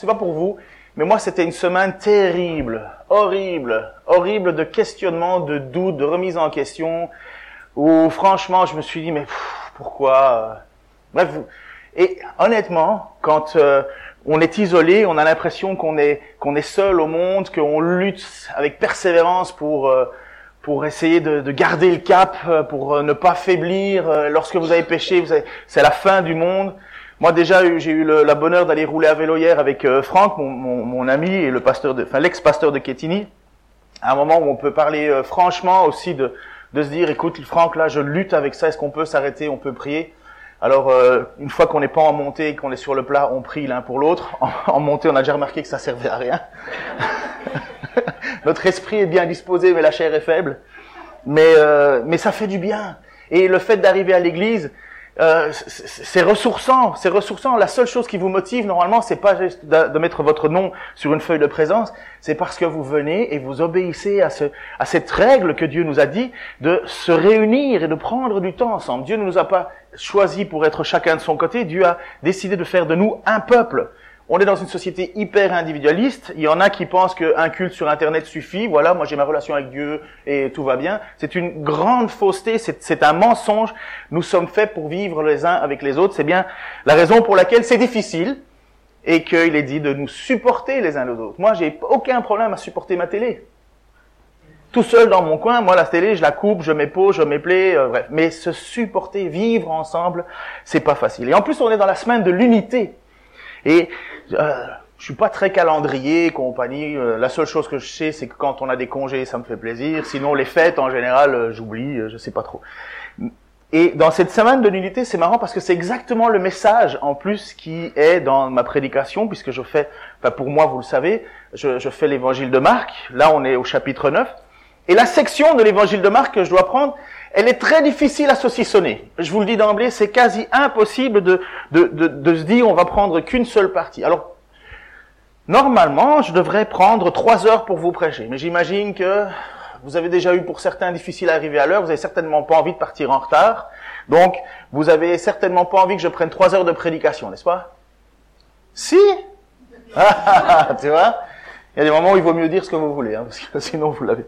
sais pas pour vous, mais moi c'était une semaine terrible, horrible, horrible de questionnement, de doute, de remise en question, où franchement je me suis dit mais pourquoi Bref, et honnêtement, quand euh, on est isolé, on a l'impression qu'on est qu'on est seul au monde, qu'on lutte avec persévérance pour euh, pour essayer de, de, garder le cap, euh, pour ne pas faiblir. Lorsque vous avez péché, c'est la fin du monde. Moi déjà, j'ai eu le, la bonheur d'aller rouler à vélo hier avec Franck, mon, ami et le pasteur, de, enfin l'ex-pasteur de Kétini. À un moment où on peut parler franchement aussi de de se dire, écoute, Franck, là, je lutte avec ça. Est-ce qu'on peut s'arrêter? On peut prier. Alors, euh, une fois qu'on n'est pas en montée, qu'on est sur le plat, on prie l'un pour l'autre. En, montée, on a déjà remarqué que ça servait à rien. Notre esprit est bien disposé, mais la chair est faible. Mais, euh, mais ça fait du bien. Et le fait d'arriver à l'église, euh, c'est ressourçant, c'est ressourçant. La seule chose qui vous motive normalement, c'est pas juste de, mettre votre nom sur une feuille de présence, c'est parce que vous venez et vous obéissez à, ce, à cette règle que Dieu nous a dit de se réunir et de prendre du temps ensemble. Dieu ne nous a pas choisi pour être chacun de son côté. Dieu a décidé de faire de nous un peuple on est dans une société hyper individualiste. Il y en a qui pensent qu'un culte sur Internet suffit. Voilà, moi j'ai ma relation avec Dieu et tout va bien. C'est une grande fausseté, c'est un mensonge. Nous sommes faits pour vivre les uns avec les autres. C'est bien la raison pour laquelle c'est difficile et qu'il est dit de nous supporter les uns les autres. Moi, j'ai aucun problème à supporter ma télé. Tout seul dans mon coin, moi la télé, je la coupe, je m'épose, je m'éplais, euh, bref. Mais se supporter, vivre ensemble, c'est pas facile. Et en plus, on est dans la semaine de l'unité. Et euh, je suis pas très calendrier, compagnie. Euh, la seule chose que je sais, c'est que quand on a des congés, ça me fait plaisir. Sinon, les fêtes, en général, euh, j'oublie, je sais pas trop. Et dans cette semaine de l'unité, c'est marrant parce que c'est exactement le message en plus qui est dans ma prédication, puisque je fais, enfin pour moi, vous le savez, je, je fais l'évangile de Marc. Là, on est au chapitre 9. Et la section de l'évangile de Marc que je dois prendre, elle est très difficile à saucissonner. Je vous le dis d'emblée, c'est quasi impossible de, de, de, de, se dire on va prendre qu'une seule partie. Alors, normalement, je devrais prendre trois heures pour vous prêcher, mais j'imagine que vous avez déjà eu pour certains difficile à arriver à l'heure, vous avez certainement pas envie de partir en retard, donc vous avez certainement pas envie que je prenne trois heures de prédication, n'est-ce pas? Si? Tu vois? Il y a des moments où il vaut mieux dire ce que vous voulez, hein, parce que sinon vous l'avez.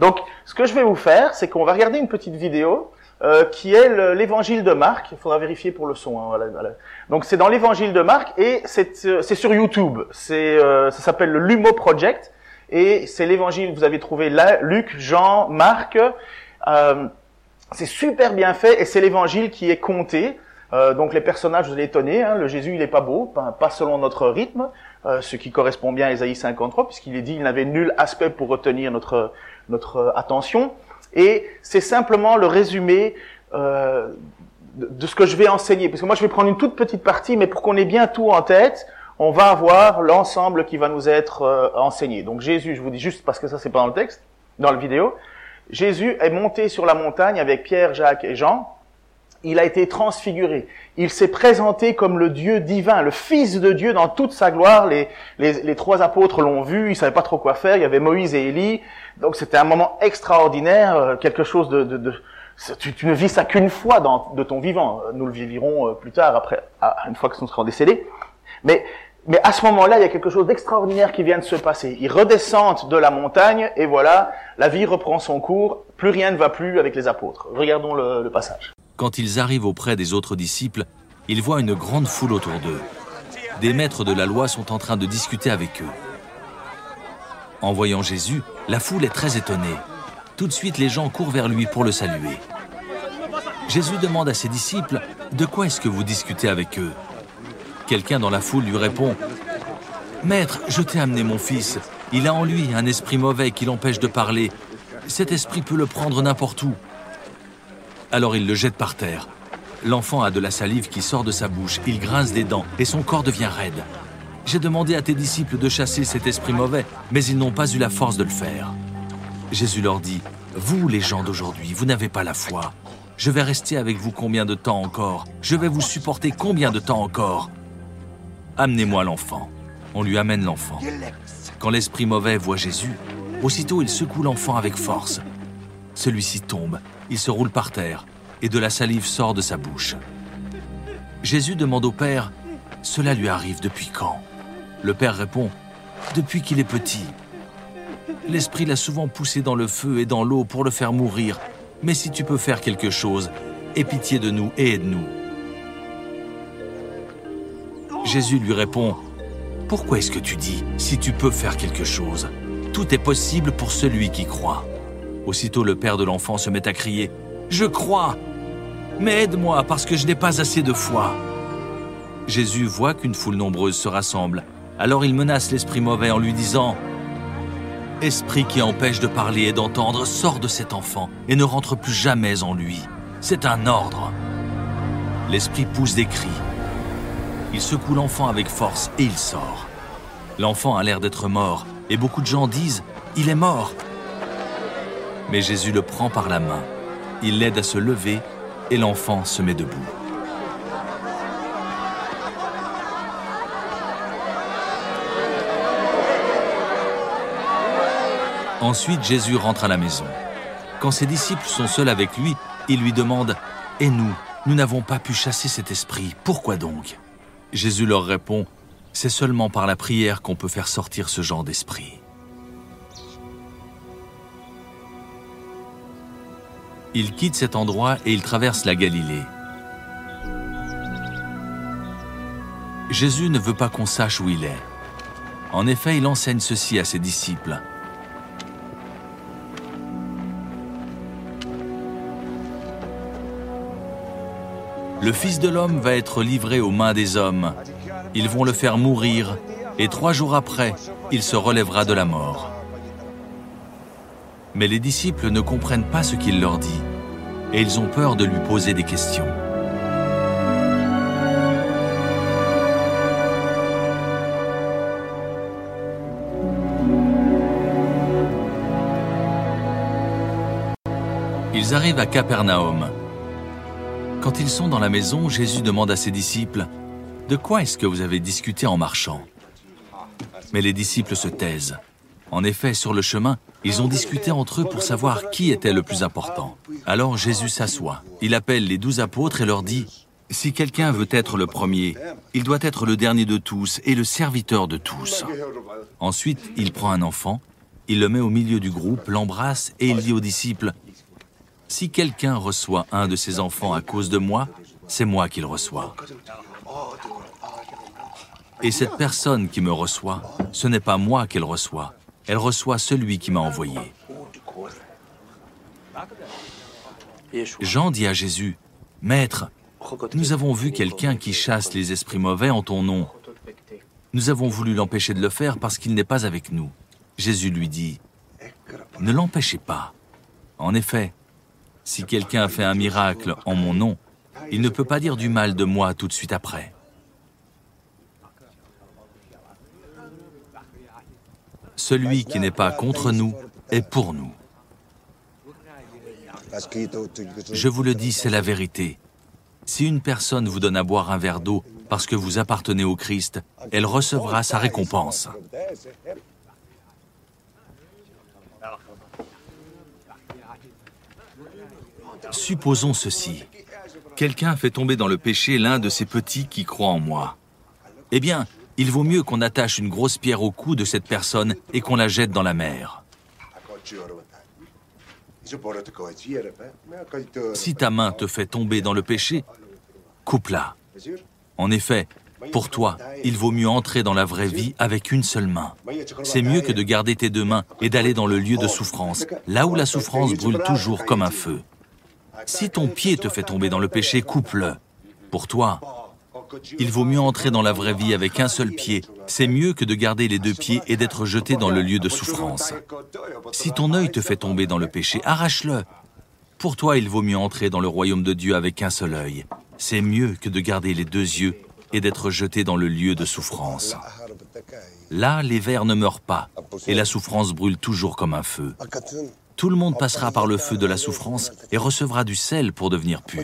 Donc, ce que je vais vous faire, c'est qu'on va regarder une petite vidéo euh, qui est l'évangile de Marc. Il faudra vérifier pour le son. Hein, voilà, voilà. Donc, c'est dans l'évangile de Marc et c'est euh, sur YouTube. C'est euh, ça s'appelle le Lumo Project et c'est l'évangile. Vous avez trouvé là, Luc, Jean, Marc. Euh, c'est super bien fait et c'est l'évangile qui est compté. Euh, donc les personnages, vous allez étonner, hein, le Jésus il est pas beau, pas, pas selon notre rythme, euh, ce qui correspond bien à Isaïe 53, puisqu'il est dit il n'avait nul aspect pour retenir notre notre attention. Et c'est simplement le résumé euh, de, ce que je vais enseigner. Parce que moi, je vais prendre une toute petite partie, mais pour qu'on ait bien tout en tête, on va avoir l'ensemble qui va nous être euh, enseigné. Donc Jésus, je vous dis juste parce que ça, c'est pas dans le texte, dans la vidéo. Jésus est monté sur la montagne avec Pierre, Jacques et Jean. Il a été transfiguré. Il s'est présenté comme le Dieu divin, le Fils de Dieu dans toute sa gloire. Les, les, les trois apôtres l'ont vu, ils savaient pas trop quoi faire. Il y avait Moïse et Élie. Donc c'était un moment extraordinaire, euh, quelque chose de... de, de tu, tu, ne vis ça qu'une fois dans, de ton vivant. Nous le vivirons euh, plus tard, après, une fois que nous serons décédés. Mais, mais à ce moment-là, il y a quelque chose d'extraordinaire qui vient de se passer. Ils redescendent de la montagne et voilà, la vie reprend son cours. Plus rien ne va plus avec les apôtres. Regardons le, le passage. Quand ils arrivent auprès des autres disciples, ils voient une grande foule autour d'eux. Des maîtres de la loi sont en train de discuter avec eux. En voyant Jésus, la foule est très étonnée. Tout de suite, les gens courent vers lui pour le saluer. Jésus demande à ses disciples, De quoi est-ce que vous discutez avec eux? Quelqu'un dans la foule lui répond, Maître, je t'ai amené mon fils. Il a en lui un esprit mauvais qui l'empêche de parler. Cet esprit peut le prendre n'importe où. Alors il le jette par terre. L'enfant a de la salive qui sort de sa bouche, il grince des dents et son corps devient raide. J'ai demandé à tes disciples de chasser cet esprit mauvais, mais ils n'ont pas eu la force de le faire. Jésus leur dit, Vous les gens d'aujourd'hui, vous n'avez pas la foi. Je vais rester avec vous combien de temps encore? Je vais vous supporter combien de temps encore? Amenez-moi l'enfant. On lui amène l'enfant. Quand l'esprit mauvais voit Jésus, aussitôt il secoue l'enfant avec force. Celui-ci tombe, il se roule par terre, et de la salive sort de sa bouche. Jésus demande au Père, Cela lui arrive depuis quand? Le père répond, Depuis qu'il est petit. L'esprit l'a souvent poussé dans le feu et dans l'eau pour le faire mourir. Mais si tu peux faire quelque chose, aie pitié de nous et aide-nous. Jésus lui répond, Pourquoi est-ce que tu dis, si tu peux faire quelque chose? Tout est possible pour celui qui croit. Aussitôt le père de l'enfant se met à crier, Je crois, mais aide-moi parce que je n'ai pas assez de foi. Jésus voit qu'une foule nombreuse se rassemble, alors il menace l'esprit mauvais en lui disant, Esprit qui empêche de parler et d'entendre, sort de cet enfant et ne rentre plus jamais en lui. C'est un ordre. L'esprit pousse des cris. Il secoue l'enfant avec force et il sort. L'enfant a l'air d'être mort et beaucoup de gens disent ⁇ Il est mort !⁇ Mais Jésus le prend par la main. Il l'aide à se lever et l'enfant se met debout. Ensuite, Jésus rentre à la maison. Quand ses disciples sont seuls avec lui, il lui demande Et nous, nous n'avons pas pu chasser cet esprit, pourquoi donc? Jésus leur répond C'est seulement par la prière qu'on peut faire sortir ce genre d'esprit. Il quitte cet endroit et il traverse la Galilée. Jésus ne veut pas qu'on sache où il est. En effet, il enseigne ceci à ses disciples. Le Fils de l'homme va être livré aux mains des hommes. Ils vont le faire mourir, et trois jours après, il se relèvera de la mort. Mais les disciples ne comprennent pas ce qu'il leur dit, et ils ont peur de lui poser des questions. Ils arrivent à Capernaum. Quand ils sont dans la maison, Jésus demande à ses disciples, De quoi est-ce que vous avez discuté en marchant? Mais les disciples se taisent. En effet, sur le chemin, ils ont discuté entre eux pour savoir qui était le plus important. Alors Jésus s'assoit. Il appelle les douze apôtres et leur dit, Si quelqu'un veut être le premier, il doit être le dernier de tous et le serviteur de tous. Ensuite, il prend un enfant, il le met au milieu du groupe, l'embrasse et il dit aux disciples, si quelqu'un reçoit un de ses enfants à cause de moi, c'est moi qu'il reçoit. Et cette personne qui me reçoit, ce n'est pas moi qu'elle reçoit, elle reçoit celui qui m'a envoyé. Jean dit à Jésus, Maître, nous avons vu quelqu'un qui chasse les esprits mauvais en ton nom. Nous avons voulu l'empêcher de le faire parce qu'il n'est pas avec nous. Jésus lui dit, Ne l'empêchez pas. En effet, si quelqu'un a fait un miracle en mon nom, il ne peut pas dire du mal de moi tout de suite après. Celui qui n'est pas contre nous est pour nous. Je vous le dis, c'est la vérité. Si une personne vous donne à boire un verre d'eau parce que vous appartenez au Christ, elle recevra sa récompense. Supposons ceci. Quelqu'un fait tomber dans le péché l'un de ces petits qui croient en moi. Eh bien, il vaut mieux qu'on attache une grosse pierre au cou de cette personne et qu'on la jette dans la mer. Si ta main te fait tomber dans le péché, coupe-la. En effet, pour toi, il vaut mieux entrer dans la vraie vie avec une seule main. C'est mieux que de garder tes deux mains et d'aller dans le lieu de souffrance, là où la souffrance brûle toujours comme un feu. Si ton pied te fait tomber dans le péché, coupe-le. Pour toi, il vaut mieux entrer dans la vraie vie avec un seul pied. C'est mieux que de garder les deux pieds et d'être jeté dans le lieu de souffrance. Si ton œil te fait tomber dans le péché, arrache-le. Pour toi, il vaut mieux entrer dans le royaume de Dieu avec un seul œil. C'est mieux que de garder les deux yeux et d'être jeté dans le lieu de souffrance. Là, les vers ne meurent pas et la souffrance brûle toujours comme un feu. Tout le monde passera par le feu de la souffrance et recevra du sel pour devenir pur.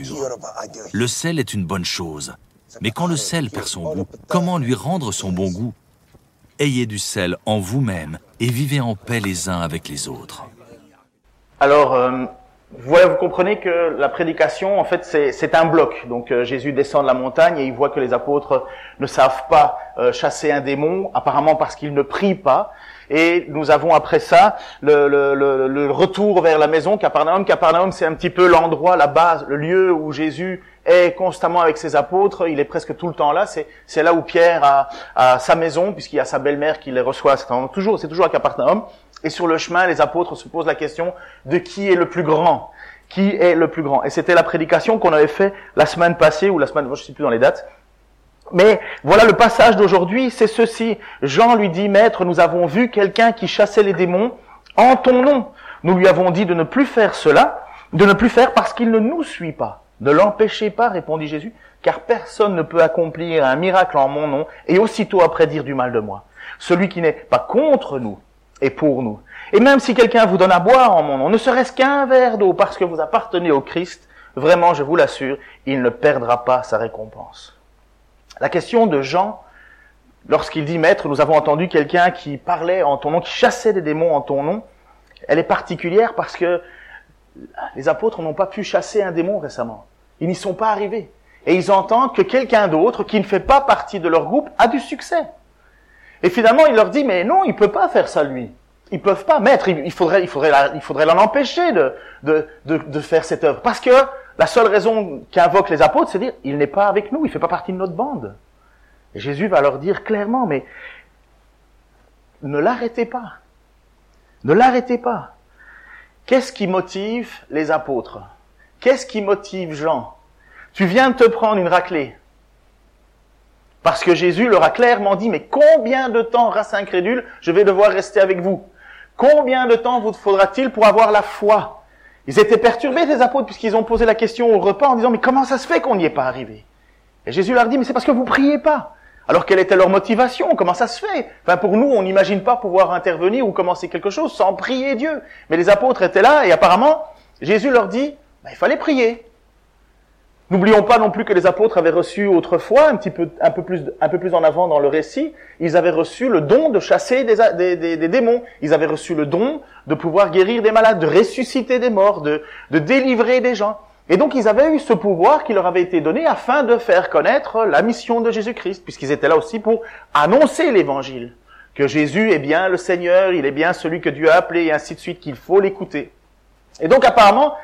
Le sel est une bonne chose. Mais quand le sel perd son goût, comment lui rendre son bon goût? Ayez du sel en vous-même et vivez en paix les uns avec les autres. Alors, euh, voilà, vous comprenez que la prédication, en fait, c'est un bloc. Donc euh, Jésus descend de la montagne et il voit que les apôtres ne savent pas euh, chasser un démon, apparemment parce qu'ils ne prient pas. Et nous avons après ça le, le, le, le retour vers la maison, Capernaum. Capernaum, c'est un petit peu l'endroit, la base, le lieu où Jésus est constamment avec ses apôtres. Il est presque tout le temps là. C'est là où Pierre a, sa maison, puisqu'il y a sa belle-mère qui les reçoit. C'est toujours, toujours à Capernaum. Et sur le chemin, les apôtres se posent la question de qui est le plus grand Qui est le plus grand? Et c'était la prédication qu'on avait fait la semaine passée, ou la semaine, je ne sais plus dans les dates. Mais voilà le passage d'aujourd'hui, c'est ceci. Jean lui dit, Maître, nous avons vu quelqu'un qui chassait les démons en ton nom. Nous lui avons dit de ne plus faire cela, de ne plus faire parce qu'il ne nous suit pas. Ne l'empêchez pas, répondit Jésus, car personne ne peut accomplir un miracle en mon nom et aussitôt après dire du mal de moi. Celui qui n'est pas contre nous et pour nous. Et même si quelqu'un vous donne à boire en mon nom, ne serait-ce qu'un verre d'eau parce que vous appartenez au Christ, vraiment, je vous l'assure, il ne perdra pas sa récompense. La question de Jean, lorsqu'il dit Maître, nous avons entendu quelqu'un qui parlait en ton nom, qui chassait des démons en ton nom, elle est particulière parce que les apôtres n'ont pas pu chasser un démon récemment. Ils n'y sont pas arrivés. Et ils entendent que quelqu'un d'autre, qui ne fait pas partie de leur groupe, a du succès. Et finalement, il leur dit, mais non, il peut pas faire ça, lui. Ils peuvent pas, maître, il faudrait, il faudrait, il faudrait l'en empêcher de, de, de, faire cette œuvre. Parce que la seule raison qu'invoquent les apôtres, c'est dire, il n'est pas avec nous, il fait pas partie de notre bande. Et Jésus va leur dire clairement, mais ne l'arrêtez pas. Ne l'arrêtez pas. Qu'est-ce qui motive les apôtres? Qu'est-ce qui motive Jean? Tu viens de te prendre une raclée. Parce que Jésus leur a clairement dit, mais combien de temps, race incrédule, je vais devoir rester avec vous? Combien de temps vous faudra-t-il pour avoir la foi? Ils étaient perturbés, les apôtres, puisqu'ils ont posé la question au repas en disant, mais comment ça se fait qu'on n'y est pas arrivé? Et Jésus leur dit, mais c'est parce que vous priez pas. Alors quelle était leur motivation? Comment ça se fait? Enfin pour nous, on n'imagine pas pouvoir intervenir ou commencer quelque chose sans prier Dieu. Mais les apôtres étaient là et apparemment, Jésus leur dit, bah, il fallait prier. N'oublions pas non plus que les apôtres avaient reçu autrefois, un petit peu, un peu plus, un peu plus en avant dans le récit, ils avaient reçu le don de chasser des, des, des, démons. Ils avaient reçu le don de pouvoir guérir des malades, de ressusciter des morts, de, de délivrer des gens. Et donc ils avaient eu ce pouvoir qui leur avait été donné afin de faire connaître la mission de Jésus-Christ, puisqu'ils étaient là aussi pour annoncer l'évangile. Que Jésus est bien le Seigneur, il est bien celui que Dieu a appelé, et ainsi de suite, qu'il faut l'écouter. Et donc apparemment,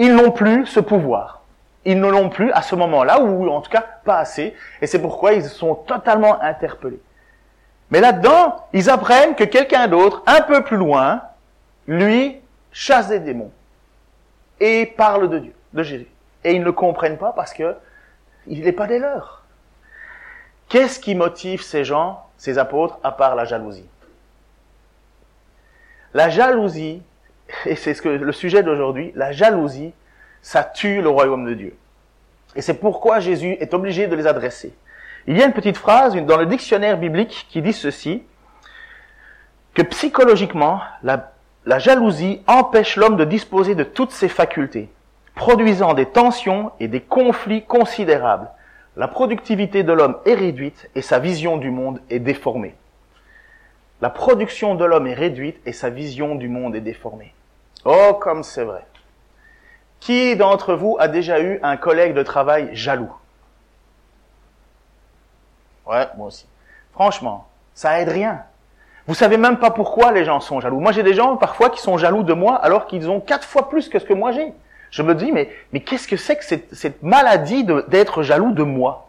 ils n'ont plus ce pouvoir. Ils ne l'ont plus à ce moment-là, ou en tout cas pas assez, et c'est pourquoi ils sont totalement interpellés. Mais là-dedans, ils apprennent que quelqu'un d'autre, un peu plus loin, lui, chasse des démons et parle de Dieu, de Jésus. Et ils ne comprennent pas parce que il n'est pas des leurs. Qu'est-ce qui motive ces gens, ces apôtres, à part la jalousie? La jalousie, et c'est ce que le sujet d'aujourd'hui, la jalousie ça tue le royaume de Dieu. Et c'est pourquoi Jésus est obligé de les adresser. Il y a une petite phrase dans le dictionnaire biblique qui dit ceci, que psychologiquement, la, la jalousie empêche l'homme de disposer de toutes ses facultés, produisant des tensions et des conflits considérables. La productivité de l'homme est réduite et sa vision du monde est déformée. La production de l'homme est réduite et sa vision du monde est déformée. Oh, comme c'est vrai. Qui d'entre vous a déjà eu un collègue de travail jaloux? Ouais, moi aussi. Franchement, ça aide rien. Vous savez même pas pourquoi les gens sont jaloux. Moi, j'ai des gens parfois qui sont jaloux de moi alors qu'ils ont quatre fois plus que ce que moi j'ai. Je me dis, mais, mais qu'est-ce que c'est que cette, cette maladie d'être jaloux de moi?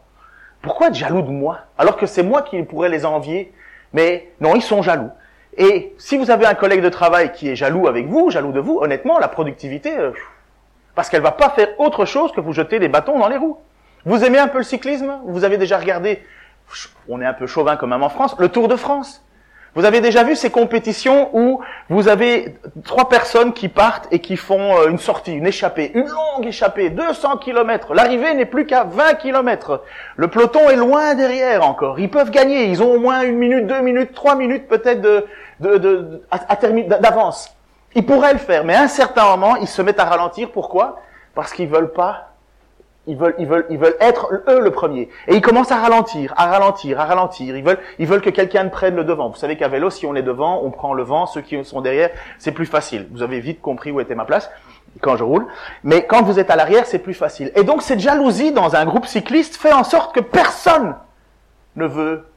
Pourquoi être jaloux de moi Alors que c'est moi qui pourrais les envier? Mais non, ils sont jaloux. Et si vous avez un collègue de travail qui est jaloux avec vous, jaloux de vous, honnêtement, la productivité, euh, parce qu'elle va pas faire autre chose que vous jeter des bâtons dans les roues. Vous aimez un peu le cyclisme? Vous avez déjà regardé, on est un peu chauvin quand même en France, le Tour de France. Vous avez déjà vu ces compétitions où vous avez trois personnes qui partent et qui font euh, une sortie, une échappée, une longue échappée, 200 km. L'arrivée n'est plus qu'à 20 km. Le peloton est loin derrière encore. Ils peuvent gagner. Ils ont au moins une minute, deux minutes, trois minutes peut-être de, d'avance. Ils pourraient le faire, mais à un certain moment, ils se mettent à ralentir. Pourquoi? Parce qu'ils veulent pas. Ils veulent, ils veulent, ils veulent être eux le premier. Et ils commencent à ralentir, à ralentir, à ralentir. Ils veulent, ils veulent que quelqu'un prenne le devant. Vous savez qu'à vélo, si on est devant, on prend le vent. Ceux qui sont derrière, c'est plus facile. Vous avez vite compris où était ma place. quand je roule. Mais quand vous êtes à l'arrière, c'est plus facile. Et donc cette jalousie dans un groupe cycliste fait en sorte que personne ne veut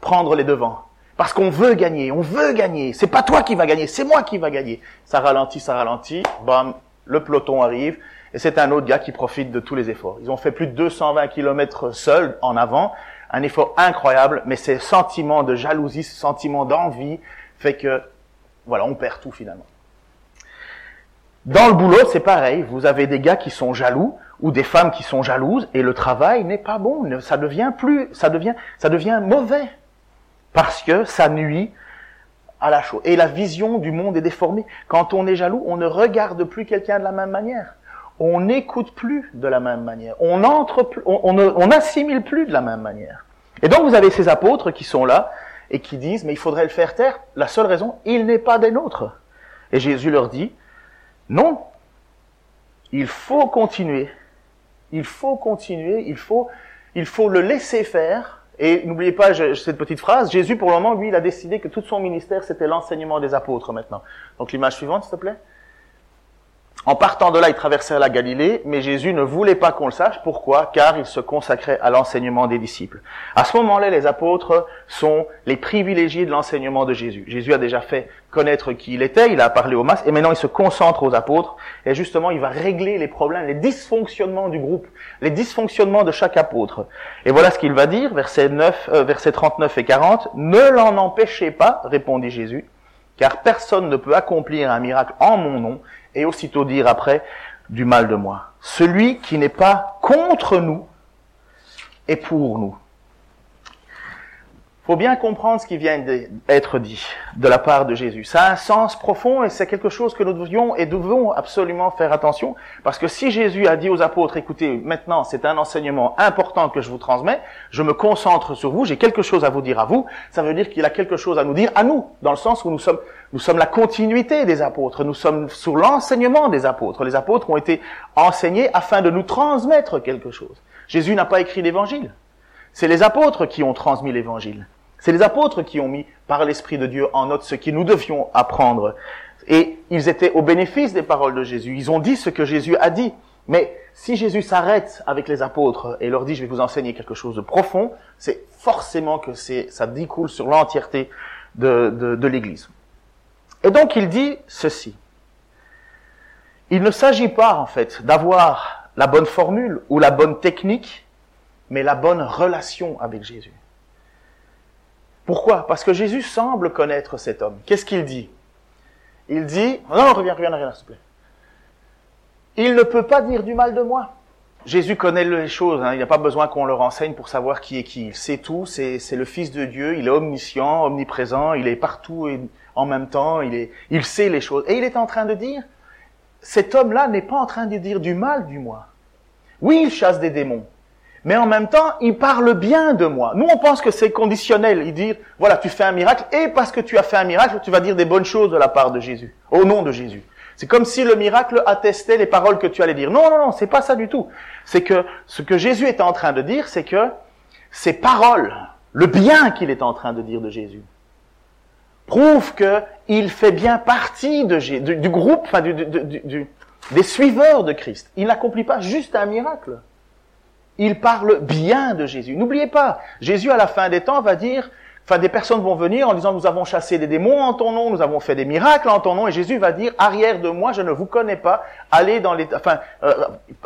prendre les devants. Parce qu'on veut gagner, on veut gagner. C'est pas toi qui va gagner, c'est moi qui va gagner. Ça ralentit, ça ralentit, bam, le peloton arrive, et c'est un autre gars qui profite de tous les efforts. Ils ont fait plus de 220 km seuls en avant, un effort incroyable, mais ces sentiments de jalousie, ce sentiment d'envie fait que, voilà, on perd tout finalement. Dans le boulot, c'est pareil. Vous avez des gars qui sont jaloux ou des femmes qui sont jalouses et le travail n'est pas bon. Ça devient plus, ça devient, ça devient mauvais parce que ça nuit à la chose. Et la vision du monde est déformée. Quand on est jaloux, on ne regarde plus quelqu'un de la même manière. On n'écoute plus de la même manière. On entre on, on, assimile plus de la même manière. Et donc vous avez ces apôtres qui sont là et qui disent, mais il faudrait le faire taire. La seule raison, il n'est pas des nôtres. Et Jésus leur dit, non, il faut continuer. Il faut continuer, il faut, il faut le laisser faire et n'oubliez pas cette petite phrase, Jésus pour le moment, lui, il a décidé que tout son ministère, c'était l'enseignement des apôtres maintenant. Donc l'image suivante, s'il te plaît. En partant de là, il traversait la Galilée, mais Jésus ne voulait pas qu'on le sache. Pourquoi? Car il se consacrait à l'enseignement des disciples. À ce moment-là, les apôtres sont les privilégiés de l'enseignement de Jésus. Jésus a déjà fait connaître qui il était, il a parlé aux masses, et maintenant il se concentre aux apôtres, et justement il va régler les problèmes, les dysfonctionnements du groupe, les dysfonctionnements de chaque apôtre. Et voilà ce qu'il va dire, versets, 9, euh, versets 39 et 40, Ne l'en empêchez pas, répondit Jésus, car personne ne peut accomplir un miracle en mon nom et aussitôt dire après du mal de moi. Celui qui n'est pas contre nous est pour nous faut bien comprendre ce qui vient d'être dit de la part de Jésus. Ça a un sens profond et c'est quelque chose que nous devions et devons absolument faire attention parce que si Jésus a dit aux apôtres, écoutez, maintenant c'est un enseignement important que je vous transmets, je me concentre sur vous, j'ai quelque chose à vous dire à vous, ça veut dire qu'il a quelque chose à nous dire à nous, dans le sens où nous sommes, nous sommes la continuité des apôtres, nous sommes sur l'enseignement des apôtres. Les apôtres ont été enseignés afin de nous transmettre quelque chose. Jésus n'a pas écrit l'évangile. C'est les apôtres qui ont transmis l'évangile. C'est les apôtres qui ont mis par l'Esprit de Dieu en note ce que nous devions apprendre. Et ils étaient au bénéfice des paroles de Jésus. Ils ont dit ce que Jésus a dit. Mais si Jésus s'arrête avec les apôtres et leur dit je vais vous enseigner quelque chose de profond, c'est forcément que ça découle sur l'entièreté de, de l'Église. Et donc il dit ceci. Il ne s'agit pas en fait d'avoir la bonne formule ou la bonne technique, mais la bonne relation avec Jésus. Pourquoi? Parce que Jésus semble connaître cet homme. Qu'est-ce qu'il dit? Il dit, non, reviens, reviens, reviens, s'il te plaît. Il ne peut pas dire du mal de moi. Jésus connaît les choses, hein. il n'y a pas besoin qu'on le renseigne pour savoir qui est qui. Il sait tout, c'est, le Fils de Dieu, il est omniscient, omniprésent, il est partout et en même temps, il, est, il sait les choses. Et il est en train de dire, cet homme-là n'est pas en train de dire du mal du moi. Oui, il chasse des démons, mais en même temps, il parle bien de moi. Nous, on pense que c'est conditionnel. Il dit, voilà, tu fais un miracle, et parce que tu as fait un miracle, tu vas dire des bonnes choses de la part de Jésus, au nom de Jésus. C'est comme si le miracle attestait les paroles que tu allais dire. Non, non, non, c'est pas ça du tout. C'est que ce que Jésus est en train de dire, c'est que ces paroles, le bien qu'il est en train de dire de Jésus, prouvent qu'il fait bien partie de, du, du, groupe, enfin, des suiveurs de Christ. Il n'accomplit pas juste un miracle il parle bien de Jésus. N'oubliez pas, Jésus à la fin des temps va dire, enfin des personnes vont venir en disant nous avons chassé des démons en ton nom, nous avons fait des miracles en ton nom, et Jésus va dire arrière de moi, je ne vous connais pas, allez dans les, enfin, euh,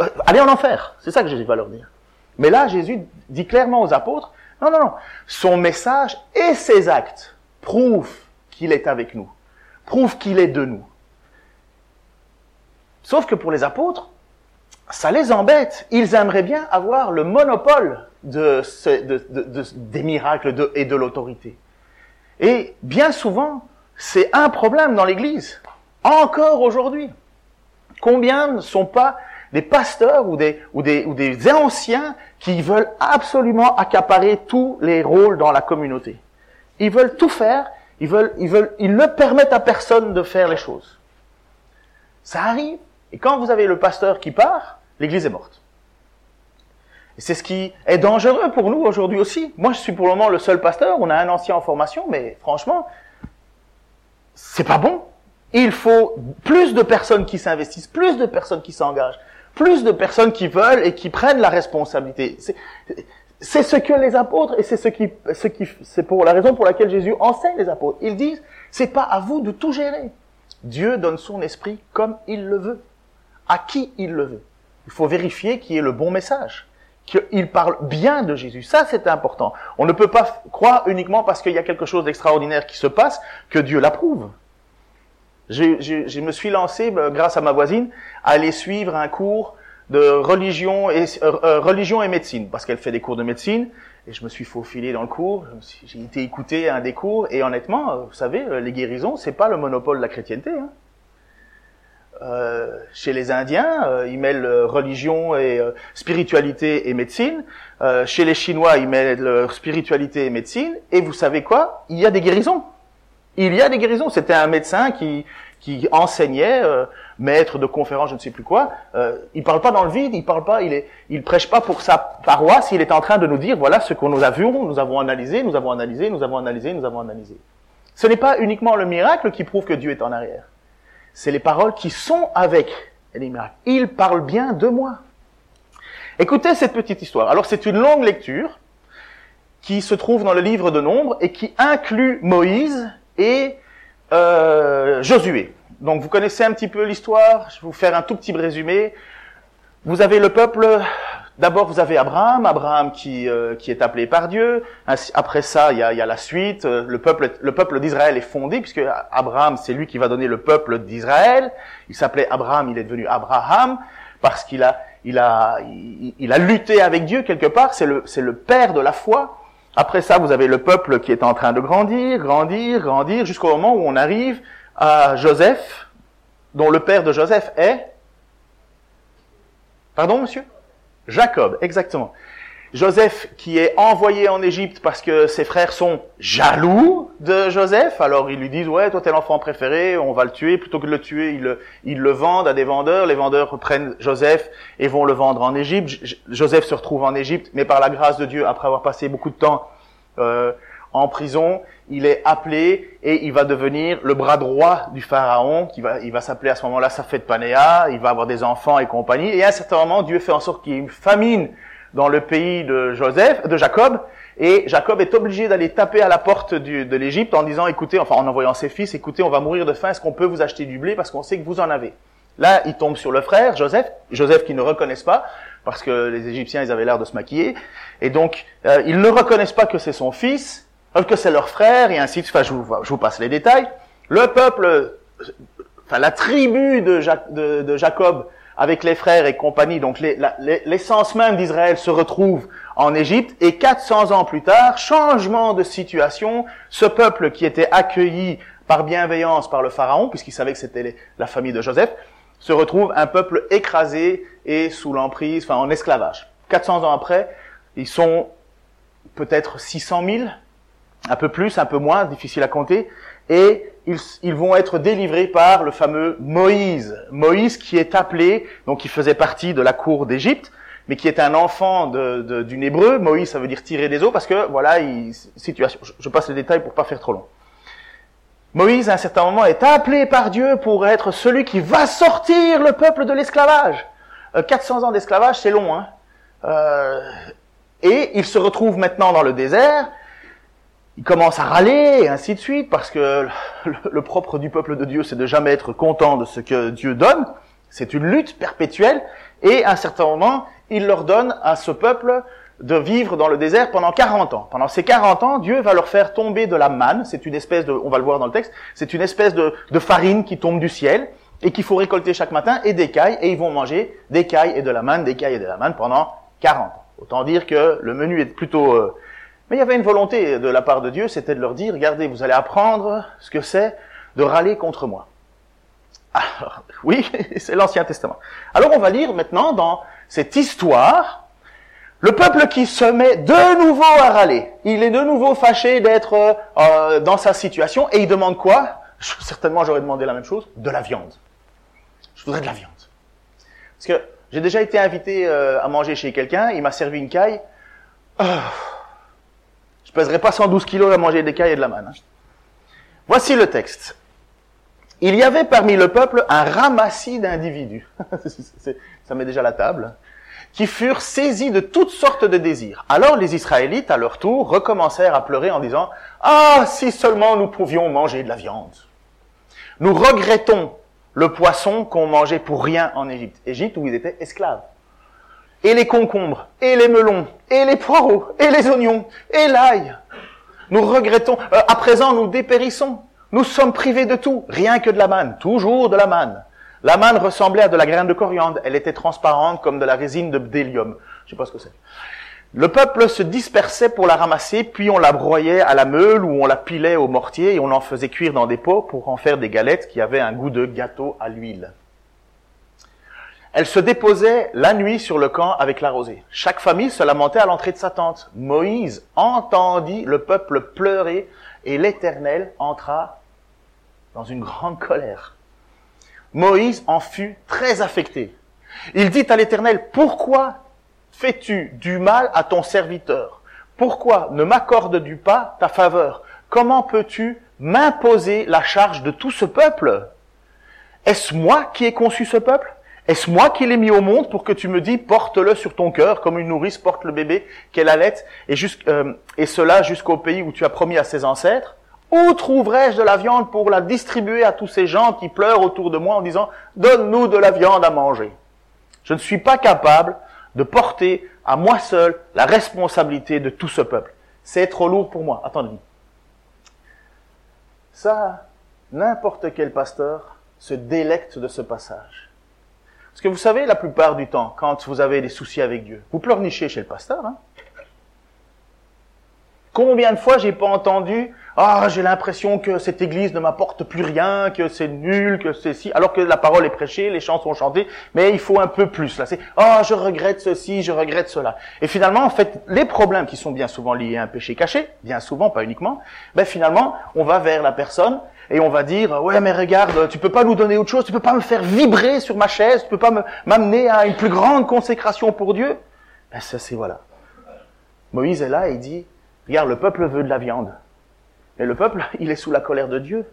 euh, allez en enfer. C'est ça que Jésus va leur dire. Mais là, Jésus dit clairement aux apôtres, non, non, non, son message et ses actes prouvent qu'il est avec nous, prouvent qu'il est de nous. Sauf que pour les apôtres, ça les embête. Ils aimeraient bien avoir le monopole de, des miracles et de l'autorité. Et bien souvent, c'est un problème dans l'Église. Encore aujourd'hui. Combien ne sont pas des pasteurs ou des, ou, anciens qui veulent absolument accaparer tous les rôles dans la communauté. Ils veulent tout faire, ils ils ne permettent à personne de faire les choses. Ça arrive. Et quand vous avez le pasteur qui part, l'église est morte. Et c'est ce qui est dangereux pour nous aujourd'hui aussi. Moi, je suis pour le moment le seul pasteur. On a un ancien en formation, mais franchement, c'est pas bon. Il faut plus de personnes qui s'investissent, plus de personnes qui s'engagent, plus de personnes qui veulent et qui prennent la responsabilité. C'est ce que les apôtres, et c'est ce qui, ce qui, c'est pour la raison pour laquelle Jésus enseigne les apôtres. Ils disent, c'est pas à vous de tout gérer. Dieu donne son esprit comme il le veut, à qui il le veut. Il faut vérifier qui est le bon message, qu'il parle bien de Jésus. Ça, c'est important. On ne peut pas croire uniquement parce qu'il y a quelque chose d'extraordinaire qui se passe que Dieu l'approuve. Je, je, me suis lancé, euh, grâce à ma voisine, à aller suivre un cours de religion et, euh, euh, religion et médecine, parce qu'elle fait des cours de médecine, et je me suis faufilé dans le cours, j'ai été écouter un des cours, et honnêtement, vous savez, les guérisons, c'est pas le monopole de la chrétienté. Hein. Euh, chez les Indiens, ils mêlent religion et spiritualité et médecine. chez les Chinois, ils mêlent spiritualité et médecine. Et vous savez quoi? Il y a des guérisons. Il y a des guérisons. C'était un médecin qui, qui enseignait, euh, maître de conférence, je ne sais plus quoi. Euh, il parle pas dans le vide, il parle pas, il est, il prêche pas pour sa paroisse. Il est en train de nous dire voilà ce que nous avions, nous avons analysé, nous avons analysé, nous avons analysé, nous avons analysé. Ce n'est pas uniquement le miracle qui prouve que Dieu est en arrière. C'est les paroles qui sont avec les miracles. Il parle bien de moi. Écoutez cette petite histoire. Alors c'est une longue lecture qui se trouve dans le livre de Nombre et qui inclut Moïse et euh, Josué. Donc vous connaissez un petit peu l'histoire, je vais vous faire un tout petit résumé. Vous avez le peuple, d'abord vous avez Abraham, Abraham qui, euh, qui est appelé par Dieu. Après ça, il y a, la suite. Euh, le peuple, le peuple d'Israël est fondé, puisque Abraham, c'est lui qui va donner le peuple d'Israël. Il s'appelait Abraham, il est devenu Abraham, parce qu'il a, il a, a lutté avec Dieu quelque part, c'est le, c'est le père de la foi. Après ça, vous avez le peuple qui est en train de grandir, grandir, grandir, jusqu'au moment où on arrive à Joseph, dont le père de Joseph est... Pardon, monsieur? Jacob, exactement. Joseph qui est envoyé en Égypte parce que ses frères sont jaloux de Joseph. Alors ils lui disent ouais toi t'es l'enfant préféré, on va le tuer. Plutôt que de le tuer, ils le, vendent à des vendeurs. Les vendeurs prennent Joseph et vont le vendre en Égypte. Joseph se retrouve en Égypte, mais par la grâce de Dieu, après avoir passé beaucoup de temps euh, en prison, il est appelé et il va devenir le bras droit du pharaon, qui va, il va s'appeler à ce moment-là Safet Panéa, il va avoir des enfants et compagnie. Et à un certain moment, Dieu fait en sorte qu'il y ait une famine dans le pays de Joseph, de Jacob, et Jacob est obligé d'aller taper à la porte de l'Égypte en disant, écoutez, enfin en envoyant ses fils, écoutez, on va mourir de faim, est-ce qu'on peut vous acheter du blé parce qu'on sait que vous en avez? Là, il tombe sur le frère, Joseph, Joseph qui ne reconnaissent pas, parce que les Égyptiens, ils avaient l'air de se maquiller, et donc euh, ils ne reconnaissent pas que c'est son fils, que c'est leur frère, et ainsi de suite, enfin, je vous, je vous passe les détails. Le peuple, enfin la tribu de, Jacob avec les frères et compagnie, donc l'essence même d'Israël se retrouve en Égypte, et 400 ans plus tard, changement de situation, ce peuple qui était accueilli par bienveillance par le Pharaon, puisqu'il savait que c'était la famille de Joseph, se retrouve un peuple écrasé et sous l'emprise, enfin en esclavage. 400 ans après, ils sont peut-être 600 000, un peu plus, un peu moins, difficile à compter, et ils, vont être délivrés par le fameux Moïse. Moïse qui est appelé, donc il faisait partie de la cour d'Égypte, mais qui est un enfant d'une hébreu. Moïse, ça veut dire tirer des eaux, parce que voilà, il, situation. Je, passe les détails pour pas faire trop long. Moïse, à un certain moment, est appelé par Dieu pour être celui qui va sortir le peuple de l'esclavage. 400 euh, ans d'esclavage, c'est long, hein. Euh, et il se retrouve maintenant dans le désert, il commence à râler et ainsi de suite parce que le, propre du peuple de Dieu, c'est de jamais être content de ce que Dieu donne. C'est une lutte perpétuelle et à un certain moment, il leur donne à ce peuple de vivre dans le désert pendant 40 ans. Pendant ces 40 ans, Dieu va leur faire tomber de la manne. C'est une espèce de, on va le voir dans le texte, c'est une espèce de, de farine qui tombe du ciel et qu'il faut récolter chaque matin et des cailles et ils vont manger des cailles et de la manne, des cailles et de la manne pendant 40 ans. Autant dire que le menu est plutôt euh, mais il y avait une volonté de la part de Dieu, c'était de leur dire, regardez, vous allez apprendre ce que c'est de râler contre moi. Alors, oui, c'est l'Ancien Testament. Alors on va lire maintenant dans cette histoire le peuple qui se met de nouveau à râler. Il est de nouveau fâché d'être euh, dans sa situation et il demande quoi? Certainement j'aurais demandé la même chose, de la viande. Je voudrais de la viande. Parce que j'ai déjà été invité euh, à manger chez quelqu'un, il m'a servi une caille. Oh, pèserai pas 112 kilos à manger des cailles et de la manne. Hein. Voici le texte. il y avait parmi le peuple un ramassis d'individus, ça met déjà la table, qui furent saisis de toutes sortes de désirs. Alors les Israélites, à leur tour, recommencèrent à pleurer en disant, Ah, si seulement nous pouvions manger de la viande. Nous regrettons le poisson qu'on mangeait pour rien en Égypte. Égypte où ils étaient esclaves. Et les concombres, et les melons, et les poireaux, et les oignons, et l'ail. Nous regrettons, euh, à présent nous dépérissons. Nous sommes privés de tout, rien que de la manne, toujours de la manne. La manne ressemblait à de la graine de coriandre, elle était transparente comme de la résine de bdélium. Je sais pas ce que c'est. Le peuple se dispersait pour la ramasser, puis on la broyait à la meule ou on la pilait au mortier et on en faisait cuire dans des pots pour en faire des galettes qui avaient un goût de gâteau à l'huile. Elle se déposait la nuit sur le camp avec la rosée. Chaque famille se lamentait à l'entrée de sa tente. Moïse entendit le peuple pleurer et l'Éternel entra dans une grande colère. Moïse en fut très affecté. Il dit à l'Éternel, pourquoi fais-tu du mal à ton serviteur? Pourquoi ne m'accordes-tu pas ta faveur? Comment peux-tu m'imposer la charge de tout ce peuple? Est-ce moi qui ai conçu ce peuple? Est-ce moi qui l'ai mis au monde pour que tu me dis porte-le sur ton cœur comme une nourrice porte le bébé qu'elle allait et, euh, et cela jusqu'au pays où tu as promis à ses ancêtres? Où trouverai-je de la viande pour la distribuer à tous ces gens qui pleurent autour de moi en disant Donne-nous de la viande à manger? Je ne suis pas capable de porter à moi seul la responsabilité de tout ce peuple. C'est trop lourd pour moi. Attendez. Ça, n'importe quel pasteur se délecte de ce passage. Parce que vous savez, la plupart du temps, quand vous avez des soucis avec Dieu, vous pleurnichez chez le pasteur. Hein Combien de fois j'ai pas entendu ah, j'ai l'impression que cette église ne m'apporte plus rien, que c'est nul, que c'est si, alors que la parole est prêchée, les chants sont chantés, mais il faut un peu plus, là. C'est, ah, je regrette ceci, je regrette cela. Et finalement, en fait, les problèmes qui sont bien souvent liés à un péché caché, bien souvent, pas uniquement, ben finalement, on va vers la personne et on va dire, ouais, mais regarde, tu peux pas nous donner autre chose, tu peux pas me faire vibrer sur ma chaise, tu peux pas m'amener à une plus grande consécration pour Dieu. Ben ça, c'est voilà. Moïse est là et il dit, regarde, le peuple veut de la viande. Mais le peuple, il est sous la colère de Dieu.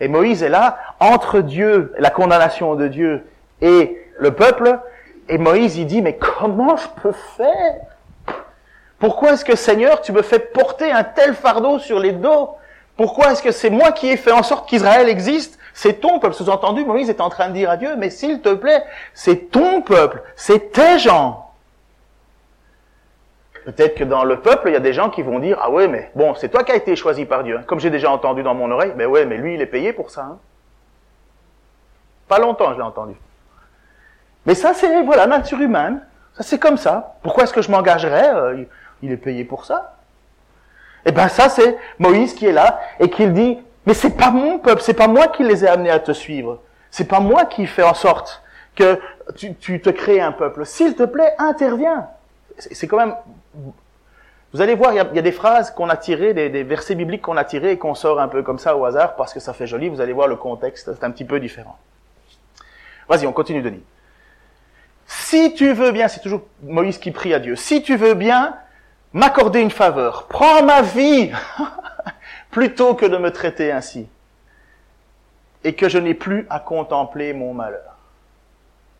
Et Moïse est là, entre Dieu, la condamnation de Dieu, et le peuple, et Moïse, il dit, mais comment je peux faire? Pourquoi est-ce que Seigneur, tu me fais porter un tel fardeau sur les dos Pourquoi est-ce que c'est moi qui ai fait en sorte qu'Israël existe? C'est ton peuple. Sous-entendu, Moïse est en train de dire à Dieu, mais s'il te plaît, c'est ton peuple, c'est tes gens. Peut-être que dans le peuple, il y a des gens qui vont dire, ah ouais, mais bon, c'est toi qui as été choisi par Dieu. Comme j'ai déjà entendu dans mon oreille, mais ouais, mais lui, il est payé pour ça. Hein. Pas longtemps, je l'ai entendu. Mais ça, c'est, voilà, nature humaine. Ça, c'est comme ça. Pourquoi est-ce que je m'engagerais euh, Il est payé pour ça? Eh ben, ça, c'est Moïse qui est là et qui dit, mais c'est pas mon peuple, c'est pas moi qui les ai amenés à te suivre. C'est pas moi qui fais en sorte que tu, te crées un peuple. S'il te plaît, interviens. C'est quand même vous allez voir, il y a, des phrases qu'on a tirées, des, versets bibliques qu'on a tirés et qu'on sort un peu comme ça au hasard parce que ça fait joli. Vous allez voir le contexte, c'est un petit peu différent. Vas-y, on continue, Denis. Si tu veux bien, c'est toujours Moïse qui prie à Dieu, si tu veux bien m'accorder une faveur, prends ma vie plutôt que de me traiter ainsi et que je n'ai plus à contempler mon malheur.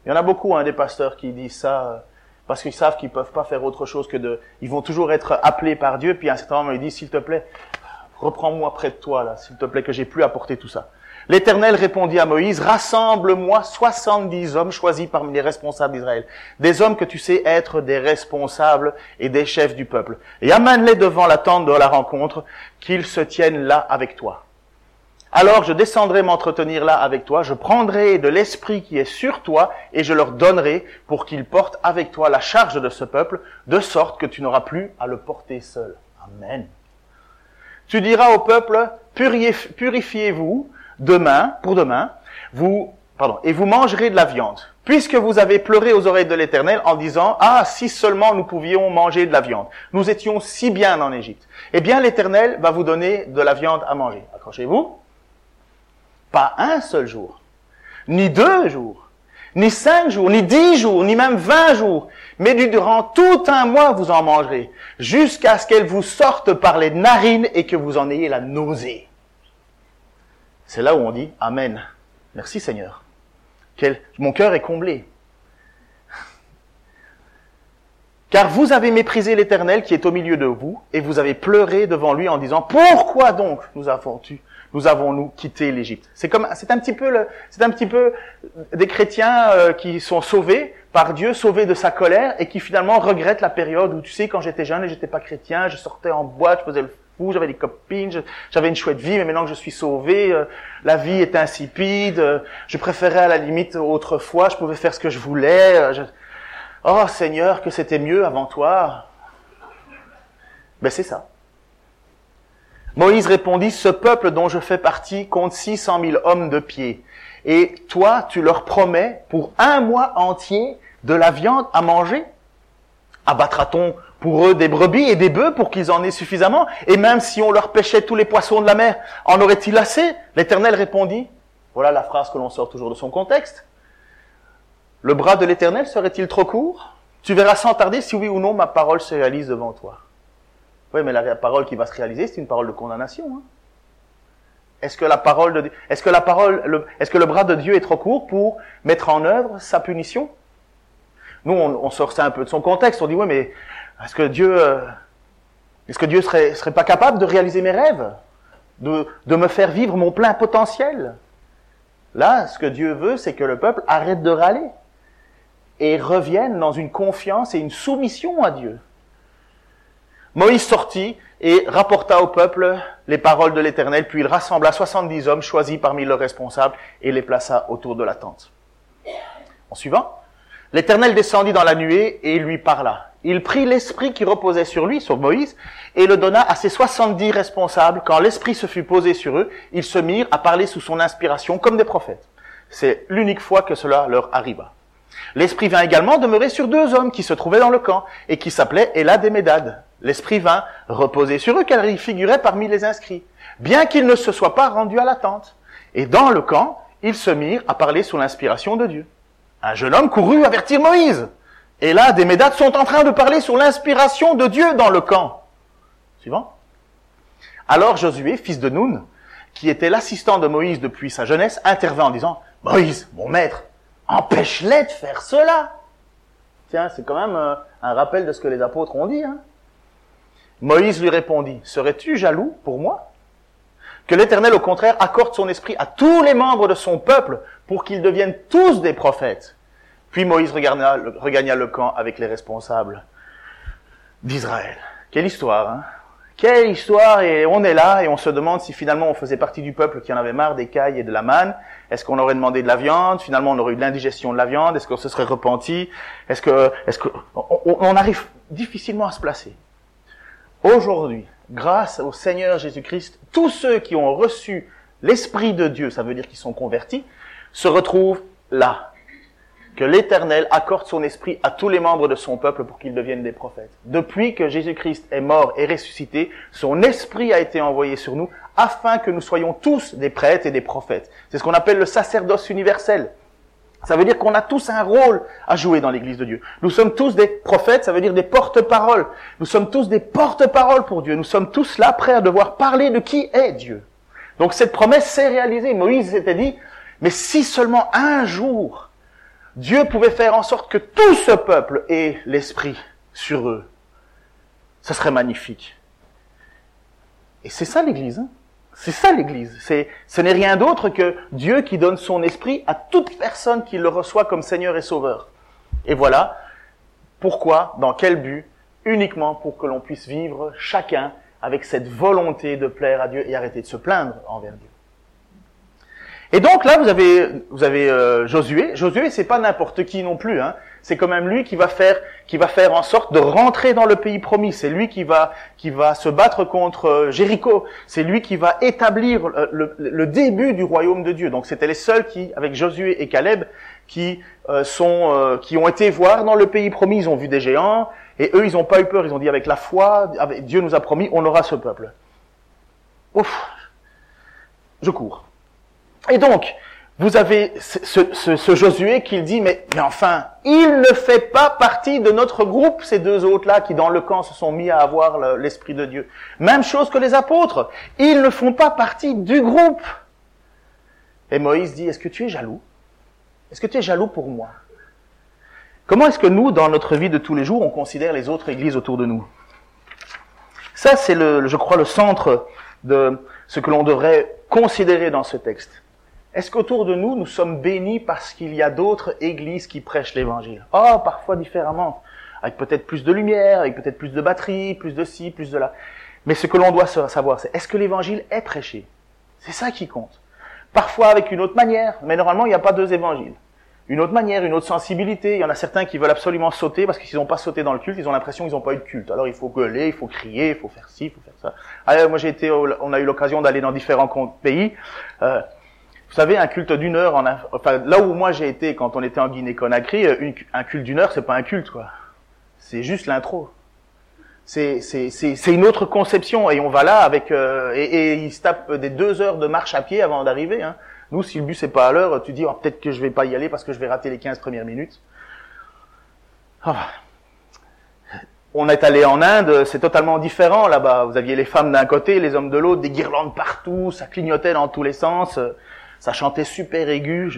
Il y en a beaucoup, hein, des pasteurs qui disent ça parce qu'ils savent qu'ils peuvent pas faire autre chose que de, ils vont toujours être appelés par Dieu, puis à un certain moment, ils disent, s'il te plaît, reprends-moi près de toi, là, s'il te plaît, que j'ai plus apporté tout ça. L'Éternel répondit à Moïse, rassemble-moi soixante-dix hommes choisis parmi les responsables d'Israël, des hommes que tu sais être des responsables et des chefs du peuple, et amène-les devant la tente de la rencontre, qu'ils se tiennent là avec toi. Alors je descendrai m'entretenir là avec toi, je prendrai de l'esprit qui est sur toi et je leur donnerai pour qu'ils portent avec toi la charge de ce peuple, de sorte que tu n'auras plus à le porter seul. Amen. Tu diras au peuple, purifiez-vous demain, pour demain, vous, pardon, et vous mangerez de la viande, puisque vous avez pleuré aux oreilles de l'Éternel en disant, ah, si seulement nous pouvions manger de la viande. Nous étions si bien en Égypte. Eh bien, l'Éternel va vous donner de la viande à manger. Accrochez-vous. Pas un seul jour, ni deux jours, ni cinq jours, ni dix jours, ni même vingt jours, mais durant tout un mois vous en mangerez, jusqu'à ce qu'elle vous sorte par les narines et que vous en ayez la nausée. C'est là où on dit Amen. Merci Seigneur. Quel... Mon cœur est comblé. Car vous avez méprisé l'Éternel qui est au milieu de vous, et vous avez pleuré devant lui en disant, pourquoi donc nous avons nous avons-nous quitté l'Égypte C'est comme, c'est un petit peu c'est un petit peu des chrétiens euh, qui sont sauvés par Dieu, sauvés de sa colère, et qui finalement regrettent la période où, tu sais, quand j'étais jeune et j'étais pas chrétien, je sortais en boîte, je faisais le fou, j'avais des copines, j'avais une chouette vie, mais maintenant que je suis sauvé, euh, la vie est insipide, euh, je préférais à la limite autrefois, je pouvais faire ce que je voulais. Oh Seigneur, que c'était mieux avant toi. Ben c'est ça. Moïse répondit, ce peuple dont je fais partie compte 600 000 hommes de pied. Et toi, tu leur promets pour un mois entier de la viande à manger? Abattra-t-on pour eux des brebis et des bœufs pour qu'ils en aient suffisamment? Et même si on leur pêchait tous les poissons de la mer, en aurait-il assez L'Éternel répondit, voilà la phrase que l'on sort toujours de son contexte, le bras de l'Éternel serait-il trop court? Tu verras sans tarder si oui ou non ma parole se réalise devant toi. Oui, mais la parole qui va se réaliser, c'est une parole de condamnation. Hein. Est-ce que la parole de, est-ce que la parole, le, est-ce que le bras de Dieu est trop court pour mettre en œuvre sa punition? Nous, on, sort ça un peu de son contexte. On dit oui, mais est-ce que Dieu, euh, est-ce que Dieu serait, serait pas capable de réaliser mes rêves, de, de me faire vivre mon plein potentiel? Là, ce que Dieu veut, c'est que le peuple arrête de râler et reviennent dans une confiance et une soumission à Dieu. Moïse sortit et rapporta au peuple les paroles de l'Éternel, puis il rassembla soixante-dix hommes choisis parmi leurs responsables et les plaça autour de la tente. En suivant, l'Éternel descendit dans la nuée et lui parla. Il prit l'esprit qui reposait sur lui, sur Moïse, et le donna à ses soixante-dix responsables. Quand l'esprit se fut posé sur eux, ils se mirent à parler sous son inspiration comme des prophètes. C'est l'unique fois que cela leur arriva. L'Esprit vint également demeurer sur deux hommes qui se trouvaient dans le camp et qui s'appelaient Elad et Médad. L'Esprit vint reposer sur eux car ils figuraient parmi les inscrits, bien qu'ils ne se soient pas rendus à l'attente. Et dans le camp, ils se mirent à parler sous l'inspiration de Dieu. Un jeune homme courut avertir Moïse. Et Médad sont en train de parler sur l'inspiration de Dieu dans le camp. Suivant. Alors Josué, fils de Noun, qui était l'assistant de Moïse depuis sa jeunesse, intervint en disant, Moïse, mon maître, empêche-les de faire cela. Tiens, c'est quand même euh, un rappel de ce que les apôtres ont dit. Hein. Moïse lui répondit, serais-tu jaloux pour moi? Que l'Éternel, au contraire, accorde son esprit à tous les membres de son peuple pour qu'ils deviennent tous des prophètes. Puis Moïse regagna, le camp avec les responsables d'Israël. Quelle histoire, hein? Quelle histoire Et on est là et on se demande si finalement on faisait partie du peuple qui en avait marre des cailles et de la manne. Est-ce qu'on aurait demandé de la viande? Finalement, on aurait eu de l'indigestion de la viande. Est-ce qu'on se serait repenti? Est-ce que, est-ce que, on, arrive difficilement à se placer. Aujourd'hui, grâce au Seigneur Jésus-Christ, tous ceux qui ont reçu l'Esprit de Dieu, ça veut dire qu'ils sont convertis, se retrouvent là, que l'Éternel accorde son esprit à tous les membres de son peuple pour qu'ils deviennent des prophètes. Depuis que Jésus-Christ est mort et ressuscité, son esprit a été envoyé sur nous afin que nous soyons tous des prêtres et des prophètes. C'est ce qu'on appelle le sacerdoce universel. Ça veut dire qu'on a tous un rôle à jouer dans l'Église de Dieu. Nous sommes tous des prophètes, ça veut dire des porte-paroles. Nous sommes tous des porte-paroles pour Dieu. Nous sommes tous là prêts à devoir parler de qui est Dieu. Donc cette promesse s'est réalisée. Moïse s'était dit, mais si seulement un jour Dieu pouvait faire en sorte que tout ce peuple ait l'esprit sur eux. Ce serait magnifique. Et c'est ça l'Église. Hein. C'est ça l'Église. C'est, ce n'est rien d'autre que Dieu qui donne son esprit à toute personne qui le reçoit comme Seigneur et Sauveur. Et voilà pourquoi, dans quel but, uniquement pour que l'on puisse vivre chacun avec cette volonté de plaire à Dieu et arrêter de se plaindre envers Dieu. Et donc là, vous avez, vous avez euh, Josué. Josué, c'est pas n'importe qui non plus. Hein. C'est quand même lui qui va faire, qui va faire en sorte de rentrer dans le pays promis. C'est lui qui va, qui va se battre contre euh, Jéricho. C'est lui qui va établir euh, le, début du royaume de Dieu. Donc c'était les seuls qui, avec Josué et Caleb, qui sont, qui ont été voir dans le pays promis. Ils ont vu des géants et eux, ils n'ont pas eu peur. Ils ont dit avec la foi, avec, Dieu nous a promis, on aura ce peuple. Ouf, je cours. Et donc, vous avez ce, Josué qui dit, mais, mais enfin, il ne fait pas partie de notre groupe, ces deux autres-là qui dans le camp se sont mis à avoir l'Esprit de Dieu. Même chose que les apôtres, ils ne font pas partie du groupe. Et Moïse dit, est-ce que tu es jaloux? Est-ce que tu es jaloux pour moi? Comment est-ce que nous, dans notre vie de tous les jours, on considère les autres églises autour de nous? Ça, c'est, le, je crois, le centre de ce que l'on devrait considérer dans ce texte. Est-ce qu'autour de nous, nous sommes bénis parce qu'il y a d'autres églises qui prêchent l'évangile? Oh, parfois différemment, avec peut-être plus de lumière, avec peut-être plus de batterie, plus de ci, plus de là. Mais ce que l'on doit savoir, c'est est-ce que l'évangile est prêché? C'est ça qui compte. Parfois avec une autre manière, mais normalement, il n'y a pas deux évangiles. Une autre manière, une autre sensibilité. Il y en a certains qui veulent absolument sauter parce qu'ils n'ont pas sauté dans le culte, ils ont l'impression qu'ils n'ont pas eu de culte. Alors il faut gueuler, il faut crier, il faut faire ci, il faut faire ça. Alors, moi j'ai été, on a eu l'occasion d'aller dans différents pays. Euh, vous savez, un culte d'une heure, en, enfin là où moi j'ai été quand on était en Guinée-Conakry, un culte d'une heure, c'est pas un culte quoi. C'est juste l'intro. C'est une autre conception et on va là avec euh, et, et ils se tapent des deux heures de marche à pied avant d'arriver. Hein. Nous, si le bus n'est pas à l'heure, tu dis oh, peut-être que je vais pas y aller parce que je vais rater les 15 premières minutes. Ah. On est allé en Inde, c'est totalement différent là-bas. Vous aviez les femmes d'un côté, les hommes de l'autre, des guirlandes partout, ça clignotait dans tous les sens, ça chantait super aigu.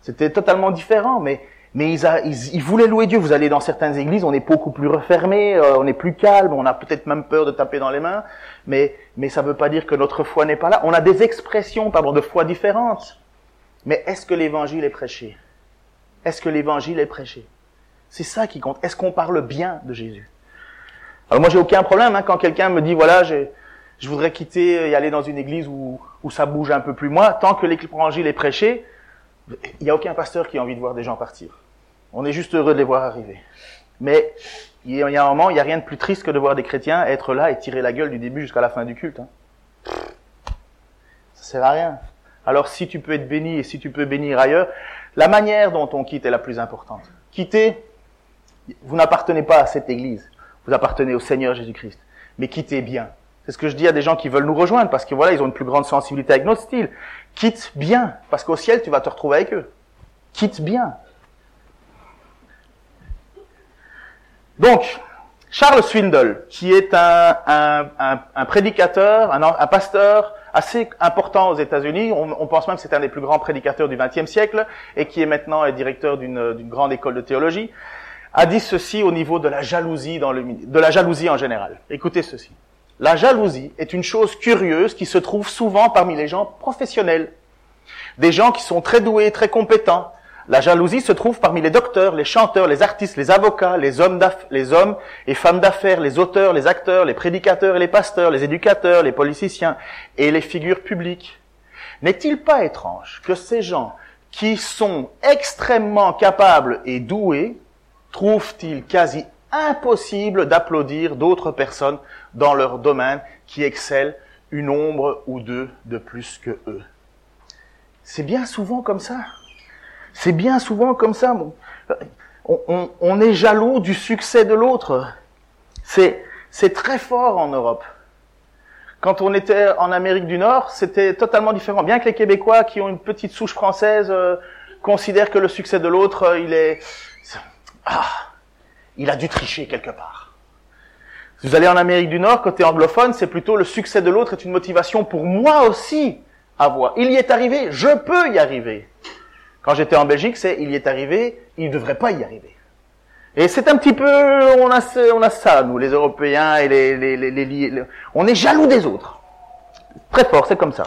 C'était totalement différent, mais mais ils, voulaient louer Dieu. Vous allez dans certaines églises, on est beaucoup plus refermé, euh, on est plus calme, on a peut-être même peur de taper dans les mains, mais, mais ça ne veut pas dire que notre foi n'est pas là. On a des expressions pardon, de foi différentes. Mais est-ce que l'évangile est prêché? Est-ce que l'évangile est prêché? C'est ça qui compte. Est-ce qu'on parle bien de Jésus? Alors moi, j'ai aucun problème hein, quand quelqu'un me dit, voilà, je voudrais quitter et aller dans une église où, où ça bouge un peu plus. Moi, tant que l'évangile est prêché, il n'y a aucun pasteur qui a envie de voir des gens partir. On est juste heureux de les voir arriver. Mais il y a un moment, il n'y a rien de plus triste que de voir des chrétiens être là et tirer la gueule du début jusqu'à la fin du culte. Hein. Ça sert à rien. Alors si tu peux être béni et si tu peux bénir ailleurs, la manière dont on quitte est la plus importante. Quitter, vous n'appartenez pas à cette église, vous appartenez au Seigneur Jésus-Christ. Mais quittez bien. C'est ce que je dis à des gens qui veulent nous rejoindre parce que voilà, ils ont une plus grande sensibilité avec notre style. Quitte bien, parce qu'au ciel, tu vas te retrouver avec eux. Quitte bien. Donc, Charles Swindle, qui est un, prédicateur, un, pasteur assez important aux États-Unis, on, pense même que c'est un des plus grands prédicateurs du XXe siècle, et qui est maintenant directeur d'une grande école de théologie, a dit ceci au niveau de la jalousie dans le, de la jalousie en général. Écoutez ceci. La jalousie est une chose curieuse qui se trouve souvent parmi les gens professionnels. Des gens qui sont très doués, très compétents, la jalousie se trouve parmi les docteurs, les chanteurs, les artistes, les avocats, les hommes, les hommes et femmes d'affaires, les auteurs, les acteurs, les prédicateurs et les pasteurs, les éducateurs, les politiciens et les figures publiques. N'est-il pas étrange que ces gens qui sont extrêmement capables et doués trouvent-ils quasi impossible d'applaudir d'autres personnes dans leur domaine qui excellent une ombre ou deux de plus que eux C'est bien souvent comme ça. C'est bien souvent comme ça. On, est jaloux du succès de l'autre. C'est, c'est très fort en Europe. Quand on était en Amérique du Nord, c'était totalement différent. Bien que les Québécois qui ont une petite souche française euh, considèrent que le succès de l'autre, euh, il est... Ah, il a dû tricher quelque part. Si vous allez en Amérique du Nord, côté anglophone, c'est plutôt le succès de l'autre est une motivation pour moi aussi à voir. Il y est arrivé, je peux y arriver. Quand j'étais en Belgique, c'est il y est arrivé, il ne devrait pas y arriver. Et c'est un petit peu, on a, on a ça, nous, les Européens et les, les, les, les, on est jaloux des autres. Très fort, c'est comme ça.